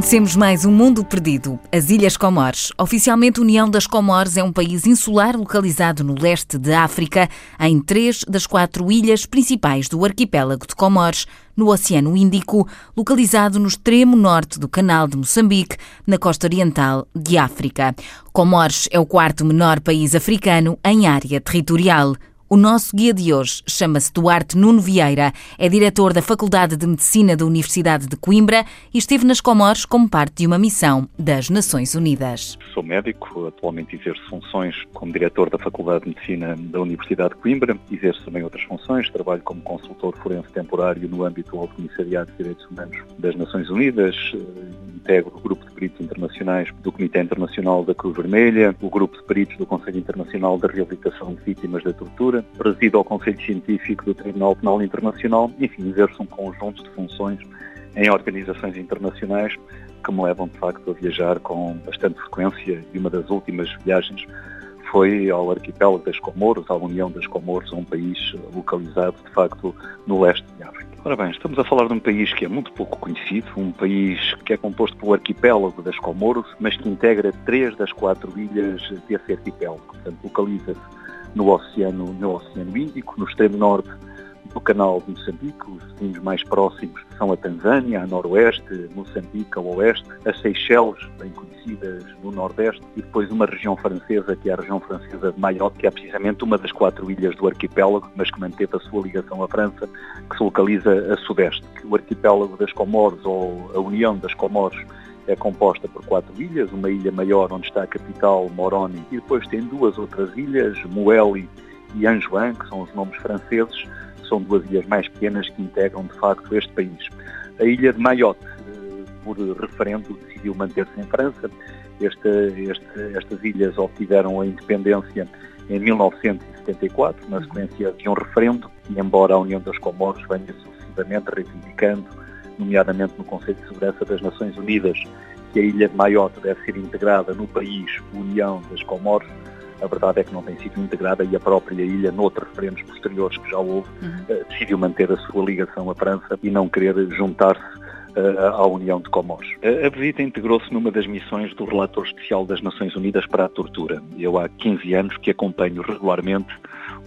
Conhecemos mais um mundo perdido, as Ilhas Comores. Oficialmente, União das Comores é um país insular localizado no leste de África, em três das quatro ilhas principais do arquipélago de Comores, no Oceano Índico, localizado no extremo norte do Canal de Moçambique, na costa oriental de África. Comores é o quarto menor país africano em área territorial. O nosso guia de hoje chama-se Duarte Nuno Vieira, é diretor da Faculdade de Medicina da Universidade de Coimbra e esteve nas Comores como parte de uma missão das Nações Unidas. Sou médico, atualmente exerço funções como diretor da Faculdade de Medicina da Universidade de Coimbra, exerço também outras funções, trabalho como consultor forense temporário no âmbito do Alto Comissariado de Direitos Humanos das Nações Unidas, integro o grupo de peritos internacionais do Comitê Internacional da Cruz Vermelha, o grupo de peritos do Conselho Internacional da Reabilitação de Vítimas da Tortura, presido ao Conselho Científico do Tribunal Penal Internacional, enfim, exerço um conjunto de funções em organizações internacionais que me levam, de facto, a viajar com bastante frequência e uma das últimas viagens foi ao arquipélago das Comoros, à União das Comoros, um país localizado, de facto, no leste de África. Ora bem, estamos a falar de um país que é muito pouco conhecido, um país que é composto pelo arquipélago das Comoros, mas que integra três das quatro ilhas desse arquipélago. Portanto, localiza-se no Oceano, no Oceano Índico, no extremo norte do canal de Moçambique. Os vizinhos mais próximos são a Tanzânia, a noroeste, Moçambique ao oeste, as Seychelles, bem conhecidas no nordeste, e depois uma região francesa, que é a região francesa de Mayotte, que é precisamente uma das quatro ilhas do arquipélago, mas que manteve a sua ligação à França, que se localiza a sudeste. O arquipélago das Comores, ou a União das Comores, é composta por quatro ilhas, uma ilha maior onde está a capital, Moroni, e depois tem duas outras ilhas, Moeli e Anjouan, que são os nomes franceses, são duas ilhas mais pequenas que integram de facto este país. A ilha de Mayotte, eh, por referendo, decidiu manter-se em França. Este, este, estas ilhas obtiveram a independência em 1974, na sequência de um referendo, e embora a União das Comoros venha sucessivamente reivindicando, nomeadamente no Conselho de Segurança das Nações Unidas, que a ilha de Mayotte deve ser integrada no país União das Comoros, a verdade é que não tem sido integrada e a própria ilha, noutros referendos posteriores que já houve, uhum. Eh, decidiu manter a sua ligação à França e não querer juntar-se eh, à União de Comores. A visita integrou-se numa das missões do Relator Especial das Nações Unidas para a Tortura. Eu há 15 anos que acompanho regularmente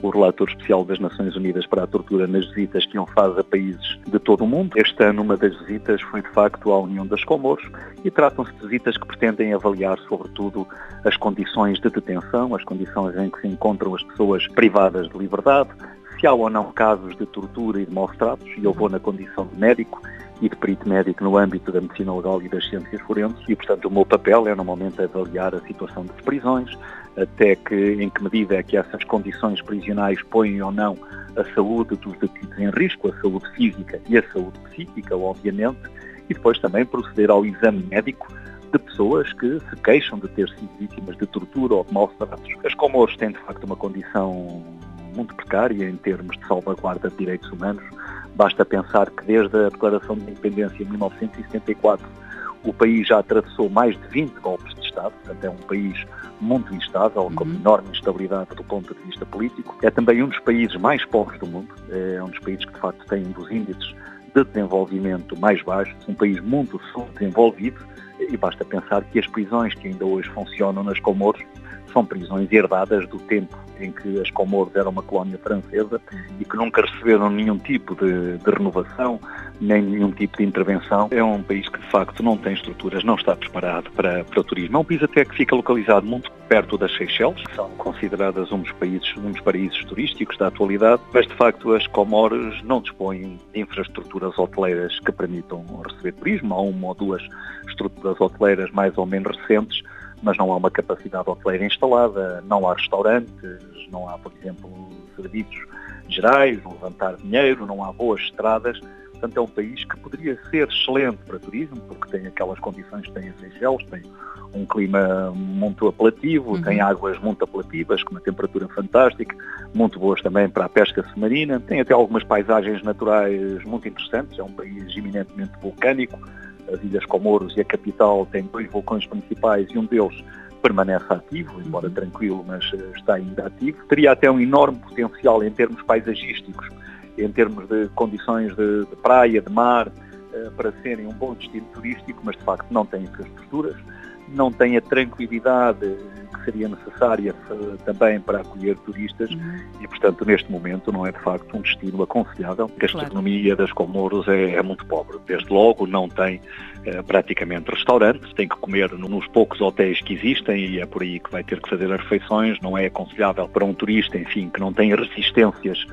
o relator especial das Nações Unidas para a Tortura nas visitas que ele faz a países de todo o mundo. Este ano, uma das visitas foi de facto à União das Comoros e tratam-se de visitas que pretendem avaliar, sobretudo, as condições de detenção, as condições em que se encontram as pessoas privadas de liberdade, se há ou não casos de tortura e de maus tratos, e eu vou na condição de médico e de perito médico no âmbito da medicina legal e das ciências forenses e, portanto, o meu papel é, normalmente, avaliar a situação das prisões, até que, em que medida é que essas condições prisionais põem ou não a saúde dos detidos em risco, a saúde física e a saúde psíquica, obviamente, e depois também proceder ao exame médico de pessoas que se queixam de ter sido vítimas de tortura ou de maus tratos. As Comoros têm, de facto, uma condição muito precária em termos de salvaguarda de direitos humanos, Basta pensar que desde a Declaração de Independência em 1974 o país já atravessou mais de 20 golpes de Estado, portanto é um país muito instável, com uhum. enorme instabilidade do ponto de vista político. É também um dos países mais pobres do mundo, é um dos países que de facto tem um dos índices de desenvolvimento mais baixos, um país muito subdesenvolvido e basta pensar que as prisões que ainda hoje funcionam nas Comoros são prisões herdadas do tempo em que as Comoros eram uma colónia francesa e que nunca receberam nenhum tipo de, de, renovação, nem nenhum tipo de intervenção. É um país que, de facto, não tem estruturas, não está preparado para, para o turismo. É um país até que fica localizado muito perto das Seychelles, que são consideradas um dos países, um dos paraísos turísticos da atualidade, mas, de facto, as Comoros não dispõem de infraestruturas hoteleiras que permitam receber turismo. Há uma ou duas estruturas hoteleiras mais ou menos recentes, mas não há uma capacidade hoteleira instalada, não há restaurantes, não há, por exemplo, serviços gerais, levantar dinheiro, não há boas estradas. Portanto, é um país que poderia ser excelente para turismo, porque tem aquelas condições que tem a Seychelles, tem um clima muito apelativo, uhum. tem águas muito apelativas, com uma temperatura fantástica, muito boas também para a pesca submarina, tem até algumas paisagens naturais muito interessantes, é um país eminentemente vulcânico, as Ilhas Comoros e a capital têm dois vulcões principais e um deles permanece ativo, embora uhum. tranquilo, mas eh, está ainda ativo. Teria até um enorme potencial em termos paisagísticos, em termos de condições de, de praia, de mar, para serem um bom destino turístico, mas de facto não têm infraestruturas, não têm a tranquilidade que seria necessária eh, também para acolher turistas uhum. e, portanto, neste momento não é de facto um destino aconselhável. A gastronomia claro. das Comoros é, é, muito pobre. Desde logo não tem é, praticamente restaurantes, tem que comer nos poucos hotéis que existem e é por aí que vai ter que fazer as refeições. Não é aconselhável para um turista, enfim, que não tem resistências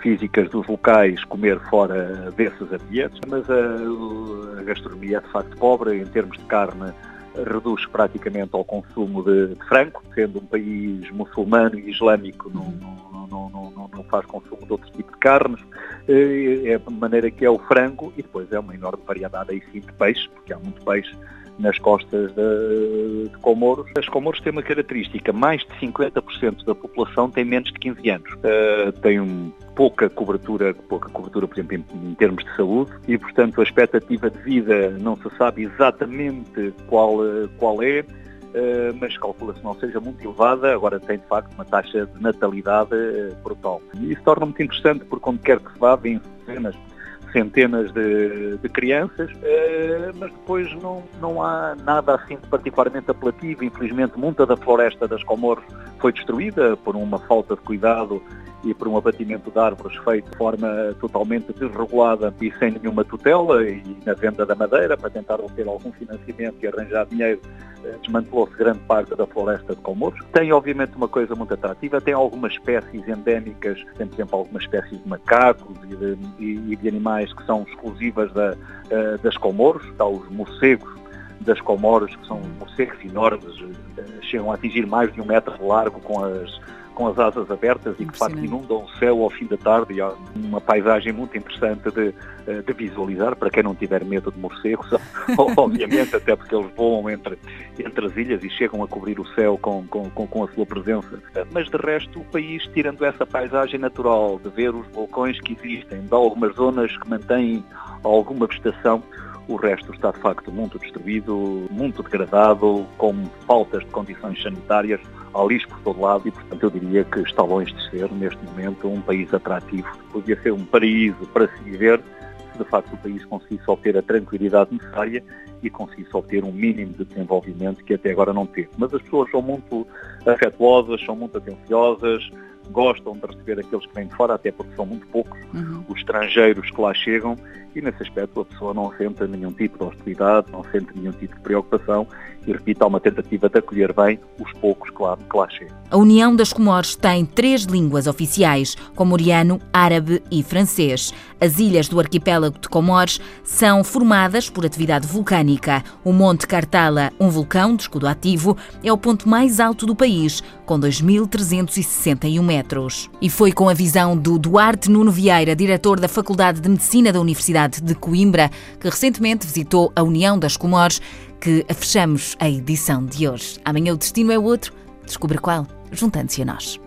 físicas dos locais comer fora desses ambientes, mas a, a gastronomia é de facto pobre em termos de carne reduz praticamente ao consumo de, de frango, sendo um país muçulmano e islâmico não, não, não, não, faz consumo de outro tipo de carnes, eh, é a maneira que é o frango e depois é uma enorme variedade aí sim de peixe, porque há muito peixe nas costas de, de Comoros. As Comoros têm uma característica, mais de 50% da população tem menos de 15 anos. Uh, tem um, pouca cobertura, pouca cobertura, por exemplo, em, em, termos de saúde, e portanto a expectativa de vida não se sabe exatamente qual, qual é, Uh, mas calcula-se não seja muito elevada, agora tem de facto uma taxa de natalidade uh, brutal. E isso torna muito interessante porque onde quer que se vá, vêm dezenas centenas de, de crianças, eh, mas depois não, não há nada assim de particularmente apelativo. Infelizmente, muita da floresta das Comoros foi destruída por uma falta de cuidado e por um abatimento de árvores feito de forma totalmente desregulada e sem nenhuma tutela e na venda da madeira para tentar obter algum financiamento e arranjar dinheiro, eh, desmantelou-se grande parte da floresta de Comoros. Tem obviamente uma coisa muito atrativa, tem algumas espécies endémicas, tem por exemplo algumas espécies de macacos e de, e, de animais que são exclusivas da, uh, das Comoros, está os morcegos das Comoros, que são morcegos enormes, uh, chegam a atingir mais de um metro de largo com as com as asas abertas e que de facto inundam o céu ao fim da tarde e há uma paisagem muito interessante de, eh, de visualizar para quem não tiver medo de morcegos, obviamente, até porque eles voam entre, entre as ilhas e chegam a cobrir o céu com, com, com, com a sua presença. Mas de resto o país, tirando essa paisagem natural, de ver os vulcões que existem, de algumas zonas que mantêm alguma vegetação, o resto está de facto muito destruído, muito degradado, com faltas de condições sanitárias, há lixo por todo lado e, portanto, eu diria que está longe de ser, neste momento, um país atrativo. Podia ser um paraíso para se viver se, de facto, o país conseguisse obter a tranquilidade necessária e conseguisse obter um mínimo de desenvolvimento que até agora não teve. Mas as pessoas são muito afetuosas, são muito atenciosas, gostam de receber aqueles que vêm de fora, até porque são muito poucos uhum. os estrangeiros que lá chegam e nesse aspecto a pessoa não sente nenhum tipo de hostilidade, não sente nenhum tipo de preocupação e, repito, há uma tentativa de acolher bem os poucos que lá, que lá chegam. A União das Comores tem três línguas oficiais, comoriano, árabe e francês. As ilhas do arquipélago de Comores são formadas por atividade vulcânica. O Monte Cartala, um vulcão de escudo ativo, é o ponto mais alto do país, com 2.361 metros. E foi com a visão do Duarte Nuno Vieira, diretor da Faculdade de Medicina da Universidade de Coimbra, que recentemente visitou a União das Comores, que fechamos a edição de hoje. Amanhã o destino é outro. Descubra qual, juntando-se a nós.